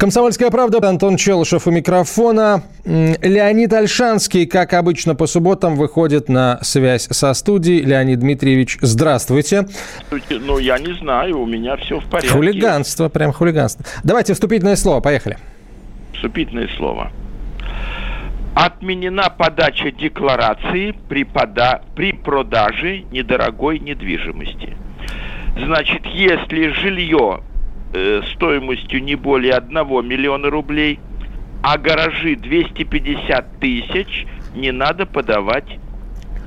Комсомольская правда, Антон Челышев у микрофона. Леонид Альшанский, как обычно по субботам, выходит на связь со студией. Леонид Дмитриевич, здравствуйте. Ну, я не знаю, у меня все в порядке. Хулиганство, прям хулиганство. Давайте вступительное слово, поехали. Вступительное слово. Отменена подача декларации при, пода... при продаже недорогой недвижимости. Значит, если жилье э, стоимостью не более 1 миллиона рублей, а гаражи 250 тысяч, не надо подавать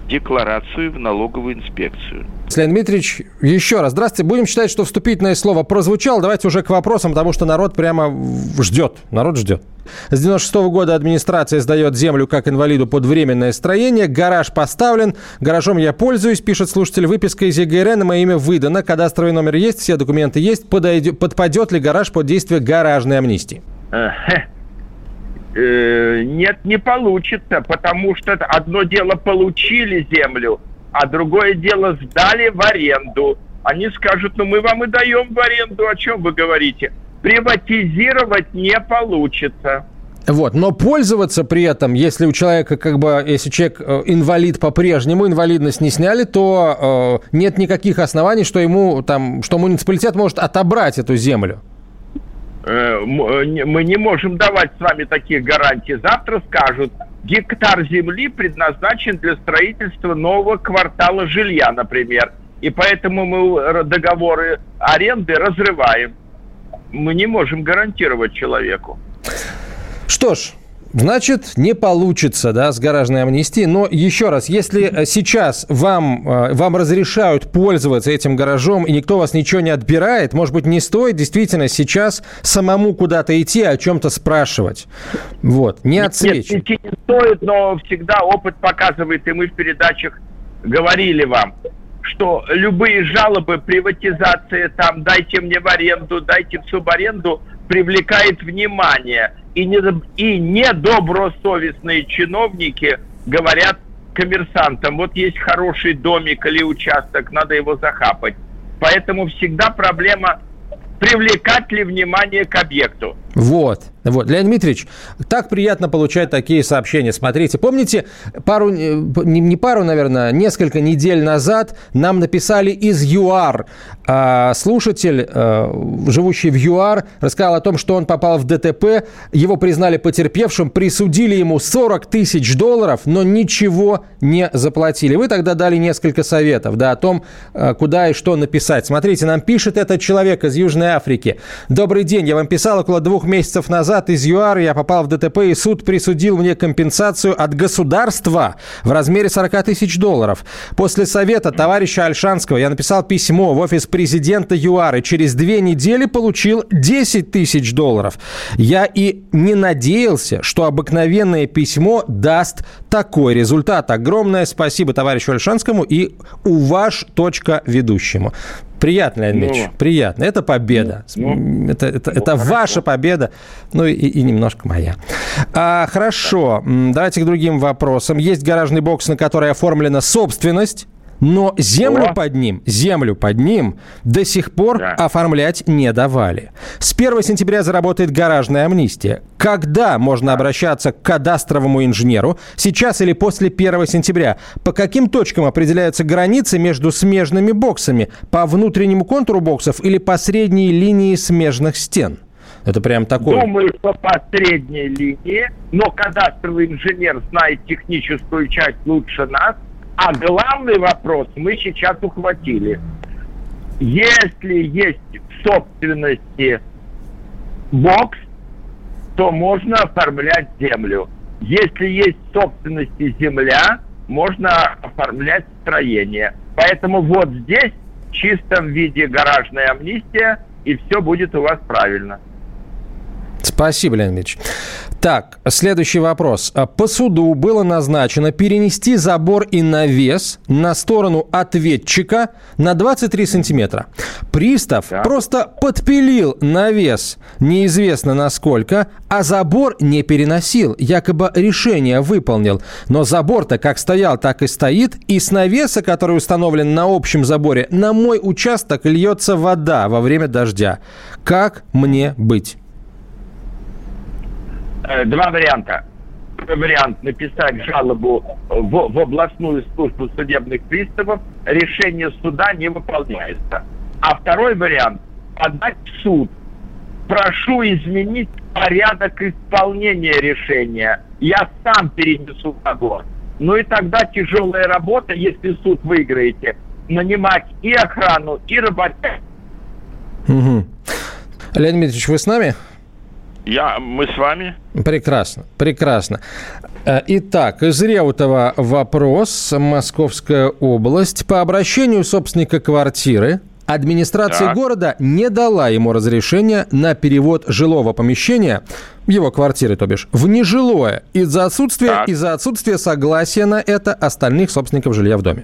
декларацию в налоговую инспекцию. Леонид Дмитриевич, еще раз, здравствуйте. Будем считать, что вступительное слово прозвучало. Давайте уже к вопросам, потому что народ прямо ждет. Народ ждет. С 96 -го года администрация сдает землю как инвалиду под временное строение. Гараж поставлен. Гаражом я пользуюсь, пишет слушатель. Выписка из ЕГРН мое имя выдана. Кадастровый номер есть, все документы есть. Подойдет, подпадет ли гараж под действие гаражной амнистии? Э, нет, не получится, потому что одно дело получили землю, а другое дело сдали в аренду. Они скажут, ну мы вам и даем в аренду, о чем вы говорите? Приватизировать не получится. Вот, но пользоваться при этом, если у человека, как бы, если человек э, инвалид по-прежнему, инвалидность не сняли, то э, нет никаких оснований, что ему там, что муниципалитет может отобрать эту землю. Э, э, мы не можем давать с вами таких гарантий. Завтра скажут, гектар земли предназначен для строительства нового квартала жилья, например. И поэтому мы договоры аренды разрываем. Мы не можем гарантировать человеку. Что ж, Значит, не получится, да, с гаражной амнистией. Но еще раз, если э, сейчас вам, э, вам разрешают пользоваться этим гаражом, и никто вас ничего не отбирает, может быть, не стоит действительно сейчас самому куда-то идти, о чем-то спрашивать. Вот, не отсвечивать. Нет, идти не стоит, но всегда опыт показывает, и мы в передачах говорили вам, что любые жалобы, приватизация, там, дайте мне в аренду, дайте в субаренду, привлекает внимание – и, не, и недобросовестные чиновники говорят коммерсантам, вот есть хороший домик или участок, надо его захапать. Поэтому всегда проблема привлекать ли внимание к объекту. Вот. Вот. Леонид Дмитриевич, так приятно получать такие сообщения. Смотрите, помните, пару, э, не, не пару, наверное, несколько недель назад нам написали из ЮАР. А, слушатель, а, живущий в ЮАР, рассказал о том, что он попал в ДТП, его признали потерпевшим, присудили ему 40 тысяч долларов, но ничего не заплатили. Вы тогда дали несколько советов да, о том, а, куда и что написать. Смотрите, нам пишет этот человек из Южной Африки. Добрый день, я вам писал около двух месяцев назад назад из ЮАР я попал в ДТП, и суд присудил мне компенсацию от государства в размере 40 тысяч долларов. После совета товарища Альшанского я написал письмо в офис президента ЮАР, и через две недели получил 10 тысяч долларов. Я и не надеялся, что обыкновенное письмо даст такой результат. Огромное спасибо товарищу Альшанскому и у ваш точка ведущему. Приятно, Леонид Ильич, ну, приятно. Это победа. Ну, это это, ну, это ваша победа, ну и, и немножко моя. А, хорошо, давайте к другим вопросам. Есть гаражный бокс, на который оформлена собственность. Но землю О. под ним, землю под ним до сих пор да. оформлять не давали. С 1 сентября заработает гаражная амнистия. Когда можно обращаться к кадастровому инженеру? Сейчас или после 1 сентября? По каким точкам определяются границы между смежными боксами? По внутреннему контуру боксов или по средней линии смежных стен? Это прям такое. Думаю, что по средней линии, но кадастровый инженер знает техническую часть лучше нас – а главный вопрос мы сейчас ухватили. Если есть в собственности бокс, то можно оформлять землю. Если есть в собственности земля, можно оформлять строение. Поэтому вот здесь в чистом виде гаражная амнистия, и все будет у вас правильно. Спасибо, Леонид Ильич. Так, следующий вопрос. По суду было назначено перенести забор и навес на сторону ответчика на 23 сантиметра. Пристав да. просто подпилил навес неизвестно насколько, а забор не переносил. Якобы решение выполнил. Но забор-то как стоял, так и стоит. И с навеса, который установлен на общем заборе, на мой участок льется вода во время дождя. Как мне быть? Э, два варианта. Первый вариант – написать жалобу в, в областную службу судебных приставов. Решение суда не выполняется. А второй вариант – подать в суд. Прошу изменить порядок исполнения решения. Я сам перенесу договор. Ну и тогда тяжелая работа, если суд выиграете, нанимать и охрану, и работать. Угу. Леонид Дмитриевич, вы с нами? Я, мы с вами. Прекрасно, прекрасно. Э, итак, из Реутова вопрос. Московская область. По обращению собственника квартиры администрация так. города не дала ему разрешения на перевод жилого помещения, его квартиры, то бишь, в нежилое из-за отсутствия, из-за отсутствия согласия на это остальных собственников жилья в доме.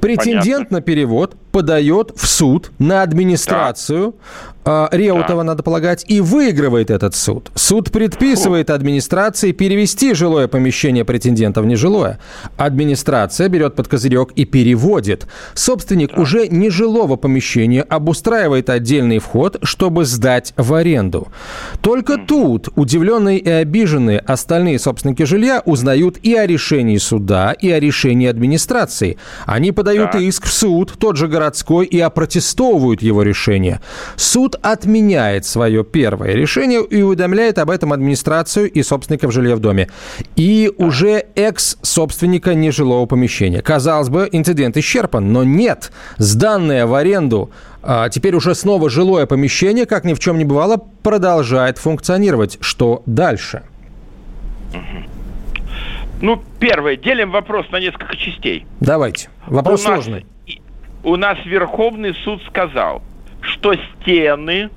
Претендент Понятно. на перевод подает в суд на администрацию да. Реутова, да. надо полагать, и выигрывает этот суд. Суд предписывает администрации перевести жилое помещение претендента в нежилое. Администрация берет под козырек и переводит. Собственник да. уже нежилого помещения обустраивает отдельный вход, чтобы сдать в аренду. Только тут удивленные и обиженные остальные собственники жилья узнают и о решении суда, и о решении администрации. Они подают да. иск в суд, тот же городской, и опротестовывают его решение. Суд отменяет свое первое решение и уведомляет об этом администрацию и собственников жилья в доме. И уже экс-собственника нежилого помещения. Казалось бы, инцидент исчерпан, но нет. Сданное в аренду а теперь уже снова жилое помещение, как ни в чем не бывало, продолжает функционировать. Что дальше? Ну, первое, делим вопрос на несколько частей. Давайте. Вопрос у сложный. Нас, у нас Верховный суд сказал, что стены,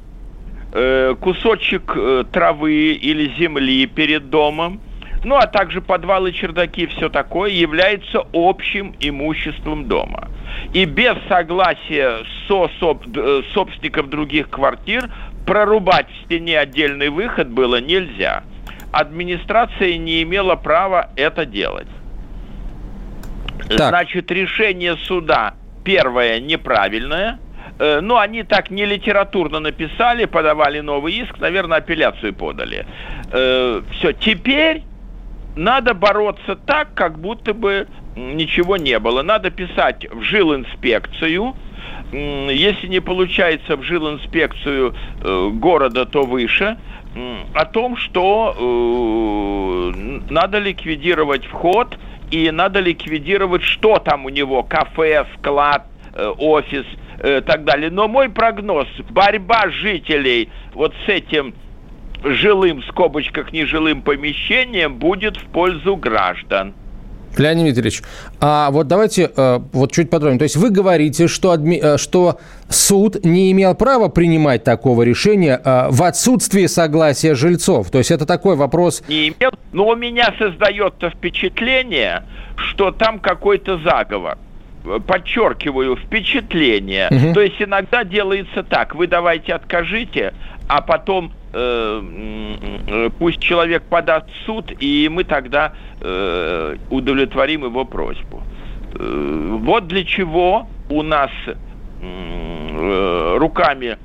э, кусочек э, травы или земли перед домом, ну а также подвалы, чердаки, все такое, является общим имуществом дома. И без согласия со соп, э, собственников других квартир прорубать в стене отдельный выход было нельзя администрация не имела права это делать. Так. Значит, решение суда первое неправильное. Но они так не литературно написали, подавали новый иск, наверное, апелляцию подали. Э, Все, теперь надо бороться так, как будто бы ничего не было. Надо писать в жилинспекцию. Если не получается в жилинспекцию э, города, то выше о том, что надо ликвидировать вход и надо ликвидировать, что там у него, кафе, склад, э, офис э, так далее. Но мой прогноз, борьба жителей вот с этим жилым, в скобочках, нежилым помещением будет в пользу граждан. Леонид Дмитриевич, а вот давайте э, вот чуть подробнее. То есть вы говорите, что, адми, э, что суд не имел права принимать такого решения э, в отсутствии согласия жильцов. То есть это такой вопрос... Не имел, но у меня создается впечатление, что там какой-то заговор подчеркиваю, впечатление. Угу. То есть иногда делается так, вы давайте откажите, а потом пусть человек подаст суд, и мы тогда э, удовлетворим его просьбу. Э, вот для чего у нас руками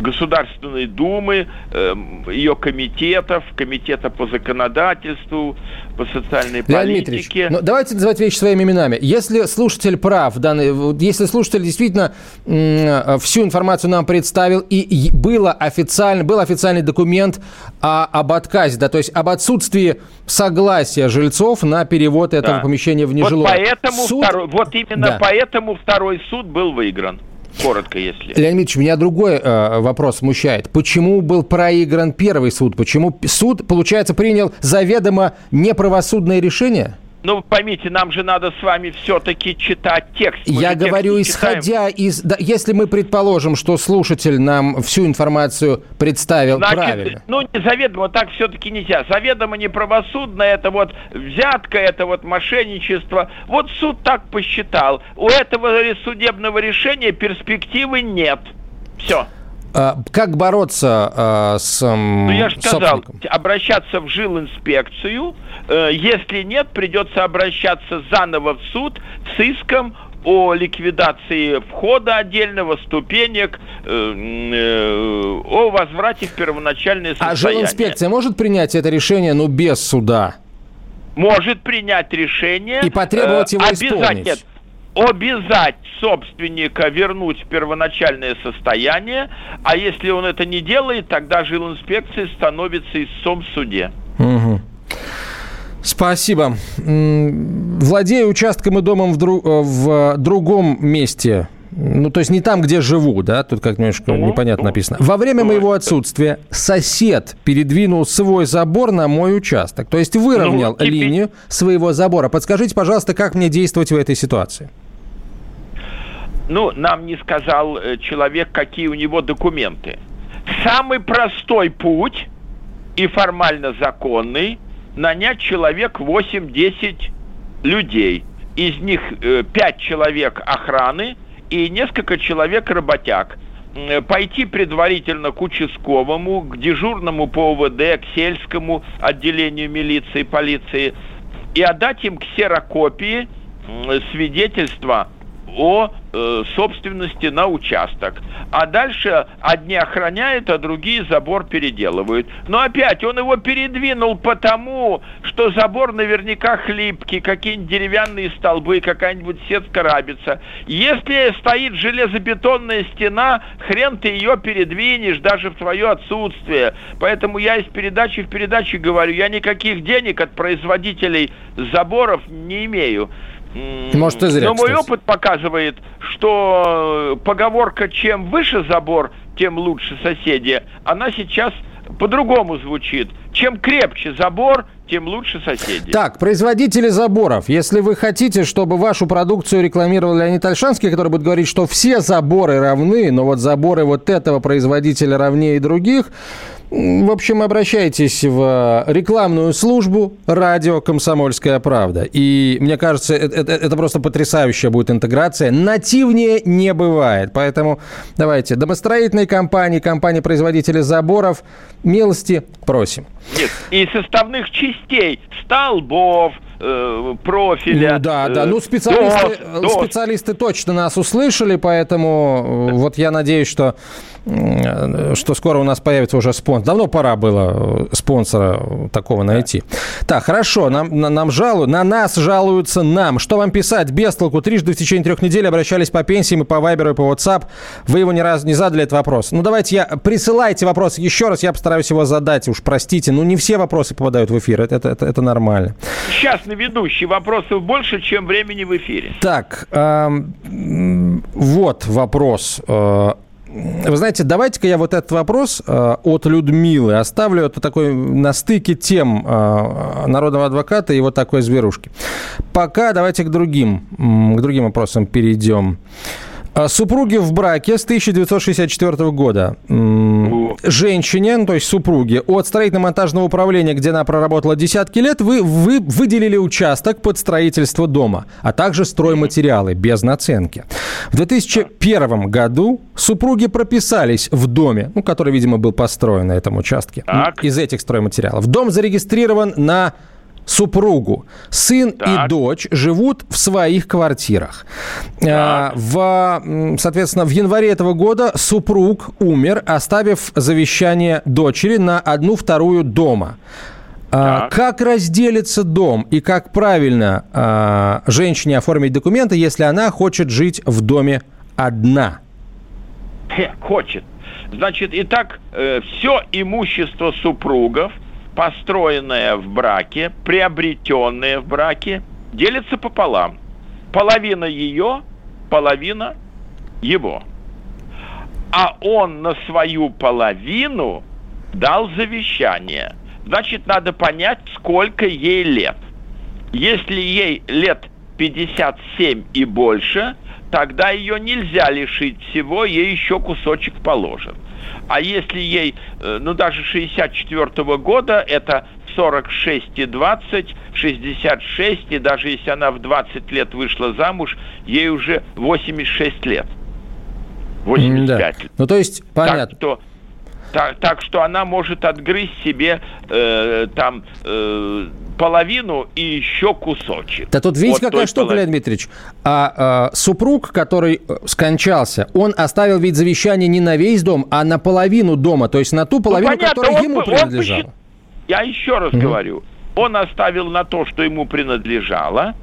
Государственной Думы, ее комитетов, комитета по законодательству, по социальной Леонид политике. Ну, давайте называть вещи своими именами. Если слушатель прав, данный, если слушатель действительно всю информацию нам представил, и было официально, был официальный документ о, об отказе, да, то есть об отсутствии согласия жильцов на перевод этого да. помещения в нежилое. Вот, поэтому суд... второй, вот именно да. поэтому второй суд был выигран. Коротко, если. Леонид Ильич, меня другой э, вопрос смущает. Почему был проигран первый суд? Почему суд, получается, принял заведомо неправосудное решение? Ну, поймите, нам же надо с вами все-таки читать текст. Мы Я говорю, исходя из... Да, если мы предположим, что слушатель нам всю информацию представил Значит, правильно. Ну, не заведомо, так все-таки нельзя. Заведомо неправосудно, это вот взятка, это вот мошенничество. Вот суд так посчитал. У этого судебного решения перспективы нет. Все. А, как бороться а, с Ну, я же сказал, обращаться в жилинспекцию. Э, если нет, придется обращаться заново в суд с иском о ликвидации входа отдельного, ступенек, э, э, о возврате в первоначальное состояние. А жилинспекция может принять это решение, но без суда? Может принять решение. И потребовать его исполнить? Обязать собственника вернуть первоначальное состояние, а если он это не делает, тогда жилинспекция становится истцом в суде. Угу. Спасибо. Владея участком и домом в, дру... Э, в другом месте, ну, то есть не там, где живу, да, тут как немножко ну, непонятно ну, написано. Во время ну, моего отсутствия сосед передвинул свой забор на мой участок, то есть выровнял ну, теперь... линию своего забора. Подскажите, пожалуйста, как мне действовать в этой ситуации? Ну, нам не сказал э, человек, какие у него документы. Самый простой путь и формально законный нанять человек 8-10 людей. Из них э, 5 человек охраны и несколько человек работяг. Э, пойти предварительно к участковому, к дежурному по ОВД, к сельскому отделению милиции, полиции и отдать им ксерокопии свидетельства о э, собственности на участок. А дальше одни охраняют, а другие забор переделывают. Но опять он его передвинул потому, что забор наверняка хлипкий, какие-нибудь деревянные столбы, какая-нибудь сетка рабится. Если стоит железобетонная стена, хрен ты ее передвинешь даже в твое отсутствие. Поэтому я из передачи в передачу говорю, я никаких денег от производителей заборов не имею. Может, и зря, Но мой опыт показывает, что поговорка «чем выше забор, тем лучше соседи», она сейчас по-другому звучит. Чем крепче забор, тем лучше соседи. Так, производители заборов, если вы хотите, чтобы вашу продукцию рекламировал Леонид Альшанский, который будет говорить, что все заборы равны, но вот заборы вот этого производителя равнее других, в общем, обращайтесь в рекламную службу радио «Комсомольская правда». И мне кажется, это, это, это просто потрясающая будет интеграция. Нативнее не бывает. Поэтому давайте, домостроительные компании, компании-производители заборов, милости просим. Нет, и составных частей, столбов, э, профиля. Ну, да, да. Ну, специалисты, дос, дос. специалисты точно нас услышали, поэтому вот я надеюсь, что что скоро у нас появится уже спонсор. Давно пора было э, спонсора такого найти. Так, хорошо, нам, на, нам жалуют, на нас жалуются нам. Что вам писать? Без толку. Трижды в течение трех недель обращались по пенсиям и по Вайберу, и по WhatsApp. Вы его ни разу не задали этот вопрос. Ну, давайте я... Присылайте вопрос еще раз, я постараюсь его задать. Уж простите, ну не все вопросы попадают в эфир, это, это, это, это нормально. Частный ведущий, вопросов больше, чем времени в эфире. Так, э, вот вопрос. Вы знаете, давайте-ка я вот этот вопрос э, от Людмилы оставлю. Это такой на стыке тем э, народного адвоката и вот такой зверушки. Пока давайте к другим, к другим вопросам перейдем. А, супруги в браке с 1964 года. Женщине, ну, то есть супруге, от строительно-монтажного управления, где она проработала десятки лет, вы, вы выделили участок под строительство дома, а также стройматериалы без наценки. В 2001 году супруги прописались в доме, ну, который, видимо, был построен на этом участке, так. из этих стройматериалов. Дом зарегистрирован на супругу. Сын так. и дочь живут в своих квартирах. Так. В, соответственно, в январе этого года супруг умер, оставив завещание дочери на одну вторую дома. Так. Как разделится дом и как правильно а, женщине оформить документы, если она хочет жить в доме одна? Хочет. Значит, итак, э, все имущество супругов – построенное в браке, приобретенное в браке, делится пополам. Половина ее, половина его. А он на свою половину дал завещание. Значит, надо понять, сколько ей лет. Если ей лет 57 и больше, тогда ее нельзя лишить всего, ей еще кусочек положен. А если ей, э, ну даже 64 -го года, это 46 и 20, 66, и даже если она в 20 лет вышла замуж, ей уже 86 лет. 85 да. лет. Ну, то есть, понятно. Так что так, так что она может отгрызть себе э, там э, половину и еще кусочек. Да тут видите, вот какая штука, половины. Леонид Дмитриевич. А, а супруг, который э, скончался, он оставил ведь завещание не на весь дом, а на половину дома, то есть на ту половину, ну, понятно, которая он, ему принадлежала. Он, я еще раз угу. говорю, он оставил на то, что ему принадлежало,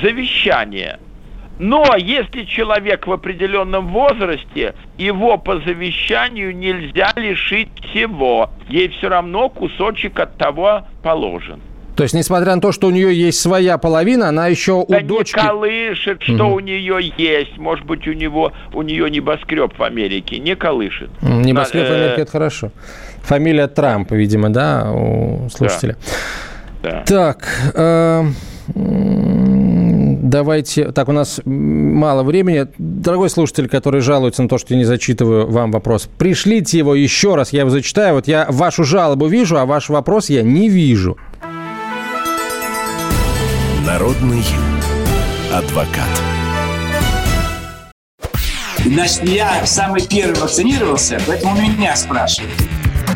завещание – но если человек в определенном возрасте, его по завещанию нельзя лишить всего. Ей все равно кусочек от того положен. То есть, несмотря на то, что у нее есть своя половина, она еще да у дочки... не колышет, что угу. у нее есть. Может быть, у него у нее небоскреб в Америке. Не колышет. Небоскреб в Америке – это хорошо. Фамилия Трамп, видимо, да, у слушателя. Да. Так, э, Давайте, так, у нас мало времени. Дорогой слушатель, который жалуется на то, что я не зачитываю вам вопрос, пришлите его еще раз, я его зачитаю. Вот я вашу жалобу вижу, а ваш вопрос я не вижу. Народный адвокат. Значит, я самый первый вакцинировался, поэтому меня спрашивают.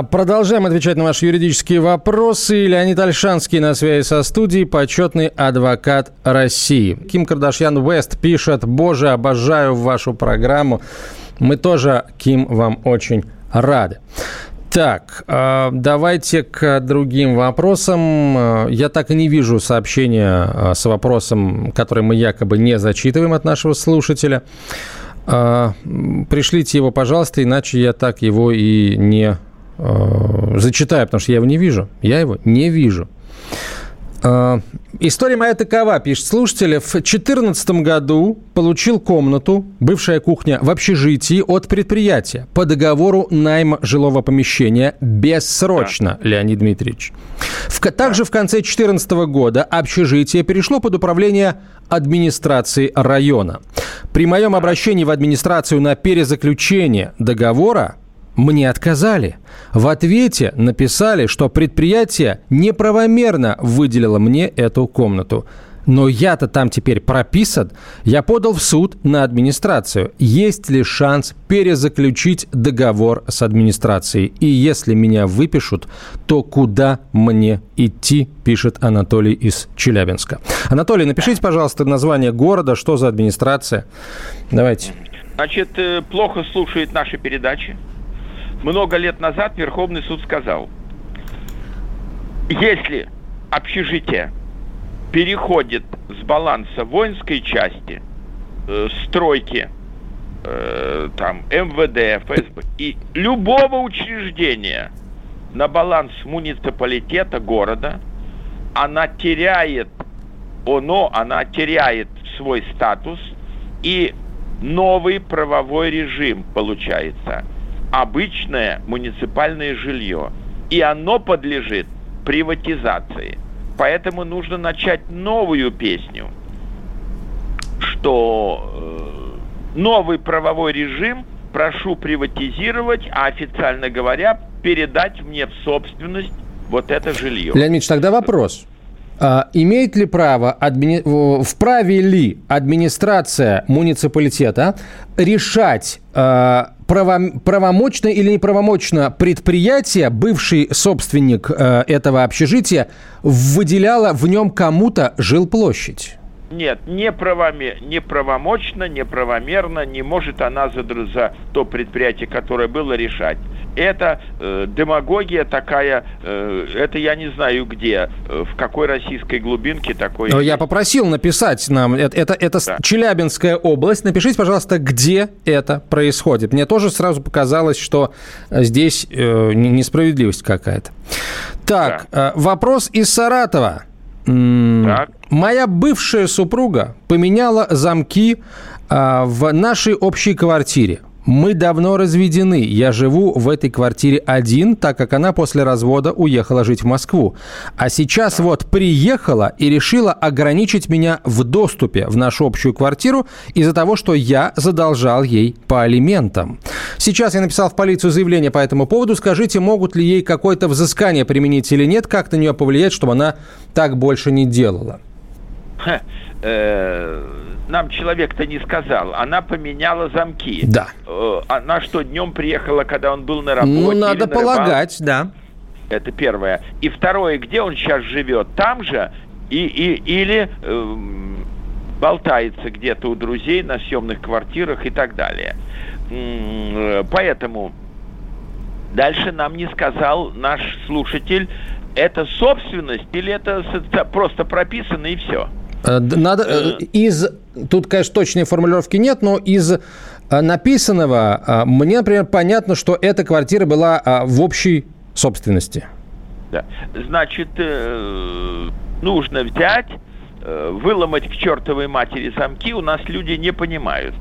Продолжаем отвечать на ваши юридические вопросы. Леонид Альшанский на связи со студией, почетный адвокат России. Ким Кардашьян Вест пишет, боже, обожаю вашу программу. Мы тоже, Ким, вам очень рады. Так, а, давайте к другим вопросам. А, я так и не вижу сообщения с вопросом, который мы якобы не зачитываем от нашего слушателя. Пришлите его, пожалуйста, иначе я так его и не Э, зачитаю, потому что я его не вижу. Я его не вижу. Э, история моя такова, пишет слушатель. В 2014 году получил комнату, бывшая кухня, в общежитии от предприятия по договору найма жилого помещения бессрочно, да. Леонид Дмитриевич. В, также в конце 2014 года общежитие перешло под управление администрации района. При моем обращении в администрацию на перезаключение договора мне отказали. В ответе написали, что предприятие неправомерно выделило мне эту комнату. Но я-то там теперь прописан. Я подал в суд на администрацию. Есть ли шанс перезаключить договор с администрацией? И если меня выпишут, то куда мне идти, пишет Анатолий из Челябинска. Анатолий, напишите, пожалуйста, название города, что за администрация. Давайте. Значит, э, плохо слушает наши передачи много лет назад Верховный суд сказал, если общежитие переходит с баланса воинской части, э, стройки, э, там, МВД, ФСБ и любого учреждения на баланс муниципалитета города, она теряет оно, она теряет свой статус и новый правовой режим получается – обычное муниципальное жилье. И оно подлежит приватизации. Поэтому нужно начать новую песню, что э, новый правовой режим прошу приватизировать, а официально говоря, передать мне в собственность вот это жилье. Леонид Ильич, тогда вопрос. А, имеет ли право, админи... вправе ли администрация муниципалитета решать э, право... правомочно или неправомочно предприятие, бывший собственник э, этого общежития, выделяло в нем кому-то жилплощадь? Нет, неправоме, неправомочно, неправомерно не может она за, за то предприятие, которое было, решать. Это э, демагогия такая, э, это я не знаю где, э, в какой российской глубинке такой... Но я попросил написать нам, это, это, это да. Челябинская область, напишите, пожалуйста, где это происходит. Мне тоже сразу показалось, что здесь э, несправедливость какая-то. Так, да. э, вопрос из Саратова. Так. Моя бывшая супруга поменяла замки э, в нашей общей квартире. Мы давно разведены. Я живу в этой квартире один, так как она после развода уехала жить в Москву. А сейчас вот приехала и решила ограничить меня в доступе в нашу общую квартиру из-за того, что я задолжал ей по алиментам. Сейчас я написал в полицию заявление по этому поводу. Скажите, могут ли ей какое-то взыскание применить или нет? Как на нее повлиять, чтобы она так больше не делала? Э, нам человек-то не сказал. Она поменяла замки. Да. Э, она что, днем приехала, когда он был на работе? Ну, надо полагать, да. Это первое. И второе, где он сейчас живет? Там же? И, и, или э, болтается где-то у друзей на съемных квартирах и так далее. Э, поэтому дальше нам не сказал наш слушатель, это собственность или это просто прописано и все. Э, надо э, из тут, конечно, точной формулировки нет, но из э, написанного мне, например, понятно, что эта квартира была в общей собственности. Да. Значит, нужно взять, выломать к чертовой матери замки. У нас люди не понимают.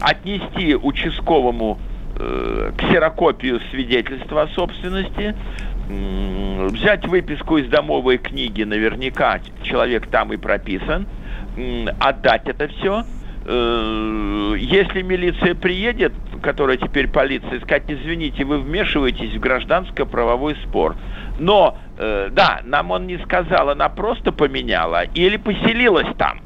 Отнести участковому ксерокопию свидетельства о собственности, взять выписку из домовой книги, наверняка человек там и прописан, отдать это все. Э, если милиция приедет, которая теперь полиция, сказать, извините, вы вмешиваетесь в гражданско-правовой спор. Но, э, да, нам он не сказал, она просто поменяла или поселилась там.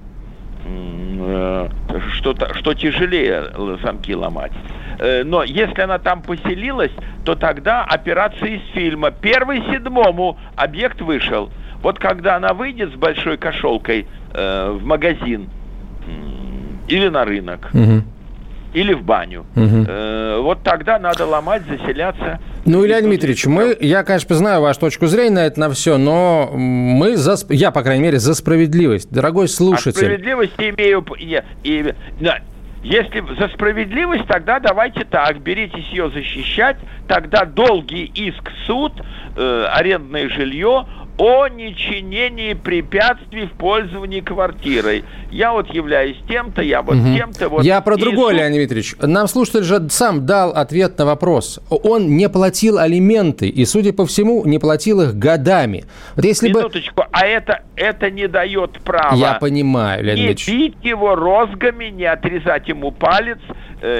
Э, что, что тяжелее замки ломать. Э, но если она там поселилась, то тогда операция из фильма. Первый седьмому объект вышел. Вот когда она выйдет с большой кошелкой э, в магазин или на рынок, угу. или в баню, угу. э, вот тогда надо ломать, заселяться. Ну, Илья Дмитриевич, мы, я, конечно, знаю вашу точку зрения на это на все, но мы за, я, по крайней мере, за справедливость, дорогой слушатель. А справедливость имею, и, и, если за справедливость, тогда давайте так, беритесь ее защищать, тогда долгий иск суд, э, арендное жилье, о нечинении препятствий в пользовании квартирой. Я вот являюсь тем-то, я вот угу. тем-то. Вот, я про другое, суд... Леонид Дмитриевич. Нам слушатель же сам дал ответ на вопрос. Он не платил алименты, и, судя по всему, не платил их годами. Вот если Минуточку, бы... а это, это не дает права... Я понимаю, Леонид Ильич. Не бить его розгами, не отрезать ему палец,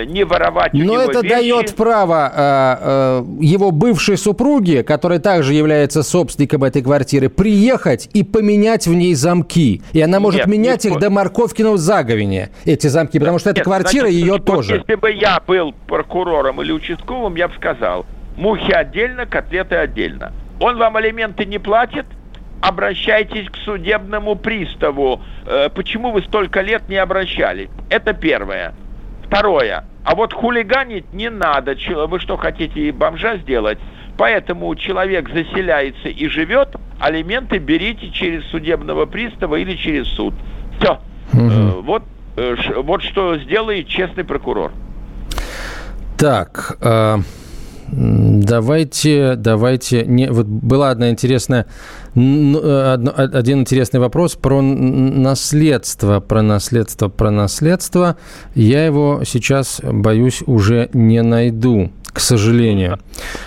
не воровать у Но него это вещи. дает право э, э, его бывшей супруге, которая также является собственником этой квартиры, приехать и поменять в ней замки. И она может Нет, менять их до Марковкиного заговения, эти замки, потому что Нет, эта квартира значит, ее тоже. Если бы я был прокурором или участковым, я бы сказал, мухи отдельно, котлеты отдельно. Он вам алименты не платит, обращайтесь к судебному приставу. Э, почему вы столько лет не обращались? Это первое. Второе. А вот хулиганить не надо. Вы что, хотите бомжа сделать? Поэтому человек заселяется и живет, алименты берите через судебного пристава или через суд. Все. Угу. Вот, э, вот что сделает честный прокурор. Так, э, давайте, давайте. Не, вот была одна интересная, один интересный вопрос про наследство, про наследство, про наследство. Я его сейчас боюсь уже не найду к сожалению.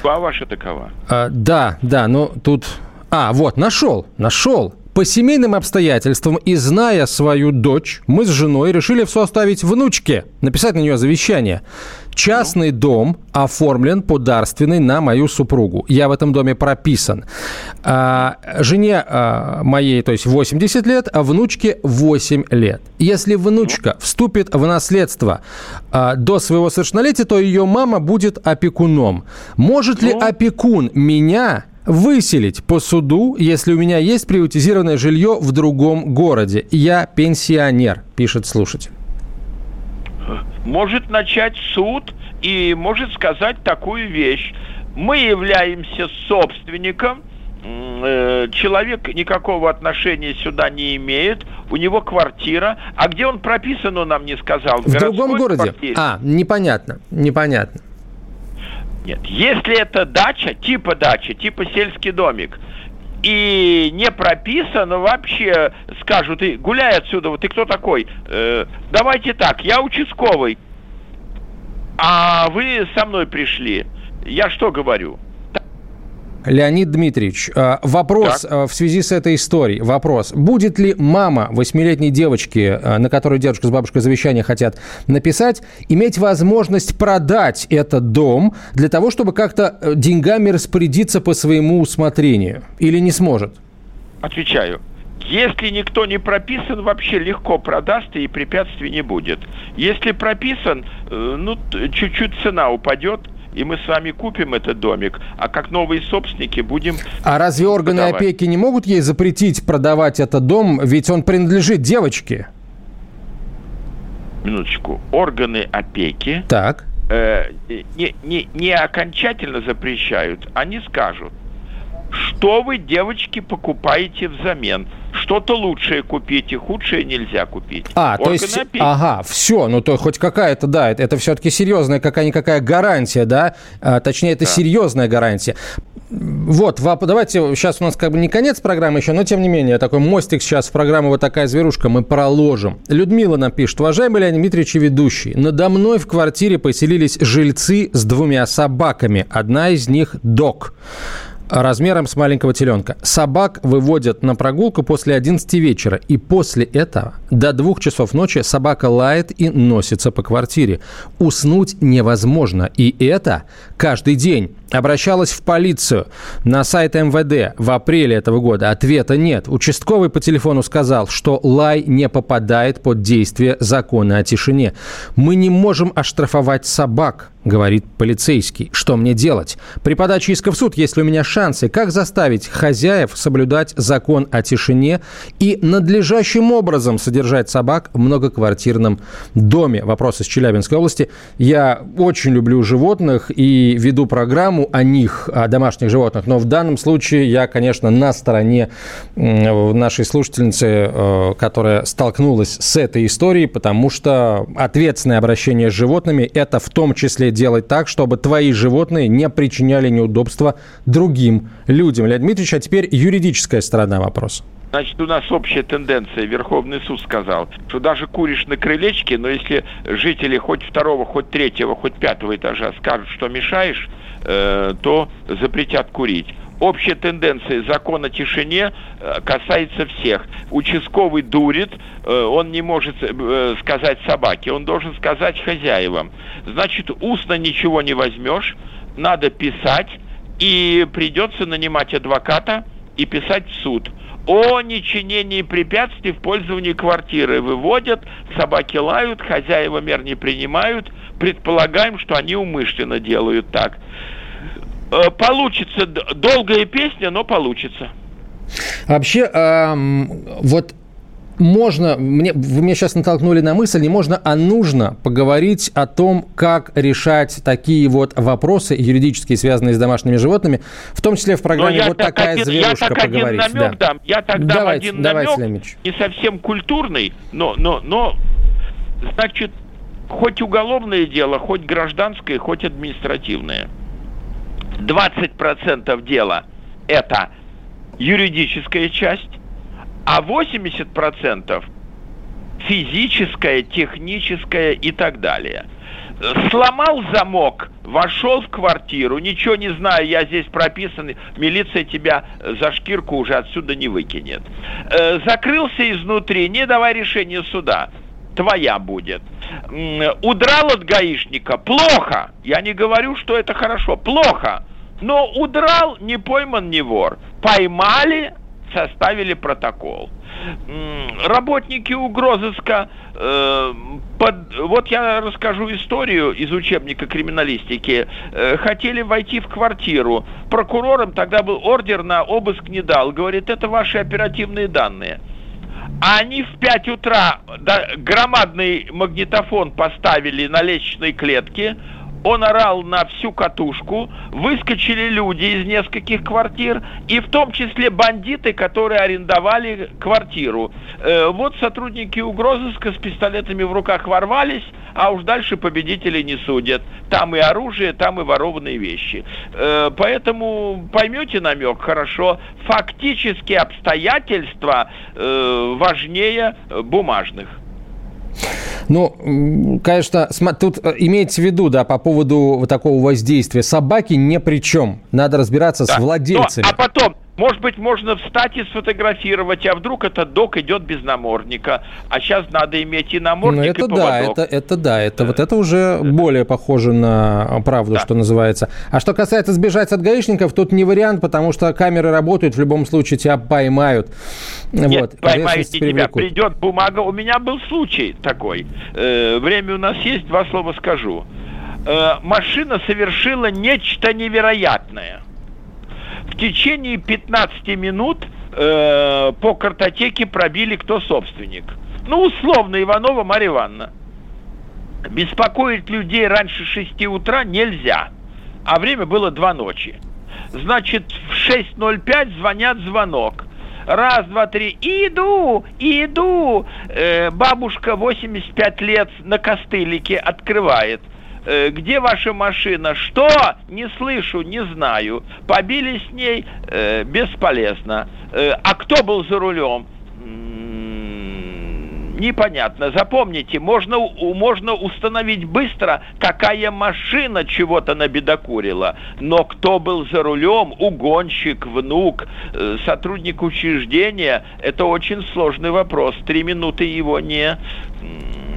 А ваша такова? А, да, да, но тут... А, вот, нашел, нашел. По семейным обстоятельствам и зная свою дочь, мы с женой решили все оставить внучке, написать на нее завещание. Частный дом оформлен по дарственной на мою супругу. Я в этом доме прописан. А, жене а, моей, то есть 80 лет, а внучке 8 лет. Если внучка вступит в наследство а, до своего совершеннолетия, то ее мама будет опекуном. Может ли ну? опекун меня выселить по суду, если у меня есть приватизированное жилье в другом городе? Я пенсионер, пишет слушатель может начать суд и может сказать такую вещь. Мы являемся собственником, э, человек никакого отношения сюда не имеет, у него квартира, а где он прописан, он нам не сказал. В, в другом городе? Квартире. А, непонятно, непонятно. Нет, если это дача, типа дача, типа сельский домик, и не прописано вообще, скажут, ты гуляй отсюда, вот ты кто такой? Э, давайте так, я участковый, а вы со мной пришли. Я что говорю? Леонид Дмитриевич, э, вопрос так. Э, в связи с этой историей. Вопрос. Будет ли мама восьмилетней девочки, э, на которой дедушка с бабушкой завещание хотят написать, иметь возможность продать этот дом для того, чтобы как-то деньгами распорядиться по своему усмотрению? Или не сможет? Отвечаю. Если никто не прописан, вообще легко продаст и препятствий не будет. Если прописан, ну, чуть-чуть цена упадет – и мы с вами купим этот домик, а как новые собственники будем... А разве органы продавать. опеки не могут ей запретить продавать этот дом, ведь он принадлежит девочке? Минуточку. Органы опеки... Так. Э, не, не, не окончательно запрещают, они скажут, что вы, девочки, покупаете взамен что-то лучшее купите, худшее нельзя купить. А, то есть, ага, все, ну то хоть какая-то, да, это, это все-таки серьезная какая-никакая гарантия, да, а, точнее, это да. серьезная гарантия. Вот, давайте, сейчас у нас как бы не конец программы еще, но тем не менее, такой мостик сейчас в программу «Вот такая зверушка» мы проложим. Людмила нам пишет. Уважаемый Леонид Дмитриевич и ведущий, надо мной в квартире поселились жильцы с двумя собаками. Одна из них – док размером с маленького теленка. Собак выводят на прогулку после 11 вечера. И после этого до двух часов ночи собака лает и носится по квартире. Уснуть невозможно. И это каждый день. Обращалась в полицию на сайт МВД в апреле этого года. Ответа нет. Участковый по телефону сказал, что лай не попадает под действие закона о тишине. Мы не можем оштрафовать собак, говорит полицейский. Что мне делать? При подаче иска в суд, если у меня шансы, как заставить хозяев соблюдать закон о тишине и надлежащим образом содержать собак в многоквартирном доме? Вопрос из Челябинской области. Я очень люблю животных и веду программу о них, о домашних животных, но в данном случае я, конечно, на стороне нашей слушательницы, э, которая столкнулась с этой историей, потому что ответственное обращение с животными – это в том числе делать так, чтобы твои животные не причиняли неудобства другим людям. Леонид Дмитриевич, а теперь юридическая сторона вопроса. Значит, у нас общая тенденция. Верховный суд сказал, что даже куришь на крылечке, но если жители хоть второго, хоть третьего, хоть пятого этажа скажут, что мешаешь, э, то запретят курить. Общая тенденция закона тишине э, касается всех. Участковый дурит, э, он не может э, сказать собаке, он должен сказать хозяевам. Значит, устно ничего не возьмешь, надо писать, и придется нанимать адвоката и писать в суд о нечинении препятствий в пользовании квартиры. Выводят, собаки лают, хозяева мер не принимают. Предполагаем, что они умышленно делают так. Э, получится долгая песня, но получится. Вообще, эм, вот можно, мне, вы меня сейчас натолкнули на мысль, не можно, а нужно поговорить о том, как решать такие вот вопросы юридические, связанные с домашними животными, в том числе в программе «Вот такая один, зверушка» я так поговорить. Один намек да. дам, я так дам давайте, один давайте, намек, Леонидович. не совсем культурный, но, но, но, значит, хоть уголовное дело, хоть гражданское, хоть административное. 20% дела – это юридическая часть, а 80% физическое, техническое и так далее. сломал замок, вошел в квартиру, ничего не знаю, я здесь прописан, милиция тебя за шкирку уже отсюда не выкинет. Э, закрылся изнутри, не давай решение суда твоя будет. Удрал от гаишника, плохо. Я не говорю, что это хорошо, плохо. Но удрал, не пойман, не вор. Поймали, составили протокол. Работники угрозыска, э, под, вот я расскажу историю из учебника криминалистики, э, хотели войти в квартиру. Прокурором тогда был ордер на обыск не дал. Говорит, это ваши оперативные данные. А они в 5 утра да, громадный магнитофон поставили на лестничной клетке, он орал на всю катушку, выскочили люди из нескольких квартир, и в том числе бандиты, которые арендовали квартиру. Э, вот сотрудники угрозыска с пистолетами в руках ворвались, а уж дальше победителей не судят. Там и оружие, там и ворованные вещи. Э, поэтому поймете намек, хорошо. Фактически обстоятельства э, важнее бумажных. Ну, конечно, тут э, имеется в виду, да, по поводу вот такого воздействия. Собаки ни при чем. Надо разбираться да. с владельцами. Но, а потом, может быть, можно встать и сфотографировать, а вдруг этот док идет без намордника, а сейчас надо иметь и намордник, ну, это и да, это, это да, это вот это уже более похоже на правду, да. что называется. А что касается сбежать от гаишников, тут не вариант, потому что камеры работают, в любом случае тебя поймают. Нет, вот, поймают не тебя, придет бумага. У меня был случай такой. Э, время у нас есть, два слова скажу. Э, машина совершила нечто невероятное в течение 15 минут э, по картотеке пробили, кто собственник. Ну, условно, Иванова Марья Ивановна. Беспокоить людей раньше 6 утра нельзя, а время было 2 ночи. Значит, в 6.05 звонят звонок. Раз, два, три. Иду, иду. Э, бабушка 85 лет на костылике открывает – где ваша машина? Что? Не слышу, не знаю. Побили с ней, э, бесполезно. Э, а кто был за рулем? непонятно. Запомните, можно, можно установить быстро, какая машина чего-то набедокурила. Но кто был за рулем, угонщик, внук, э, сотрудник учреждения, это очень сложный вопрос. Три минуты его не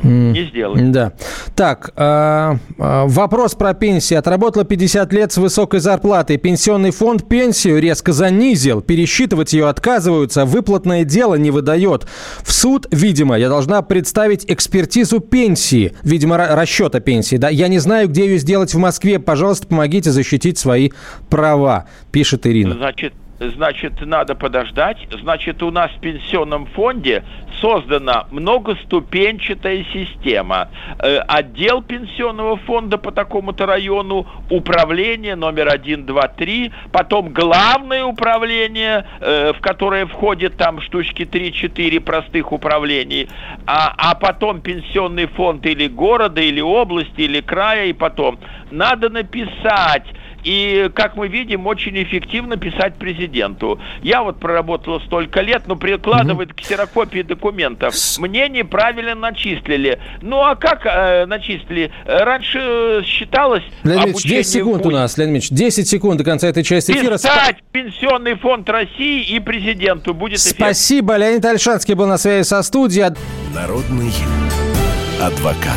не сделать. Да. Так, э, вопрос про пенсии. Отработала 50 лет с высокой зарплатой. Пенсионный фонд пенсию резко занизил. Пересчитывать ее отказываются. Выплатное дело не выдает. В суд, видимо, я должна представить экспертизу пенсии. Видимо, расчета пенсии. Да? Я не знаю, где ее сделать в Москве. Пожалуйста, помогите защитить свои права, пишет Ирина. Значит, значит, надо подождать. Значит, у нас в пенсионном фонде создана многоступенчатая система. Э, отдел пенсионного фонда по такому-то району, управление номер один, два, три, потом главное управление, э, в которое входит там штучки 3-4 простых управлений, а, а потом пенсионный фонд или города, или области, или края, и потом надо написать и, как мы видим, очень эффективно писать президенту. Я вот проработала столько лет, но прикладывает угу. ксерокопии документов. Мне неправильно начислили. Ну, а как э, начислили? Раньше считалось... Леонид Ильич, 10 секунд у нас, Леонид Ильич. 10 секунд до конца этой части эфира. Писать Пенсионный фонд России и президенту будет эффект. Спасибо. Леонид Альшанский был на связи со студией. Народный адвокат.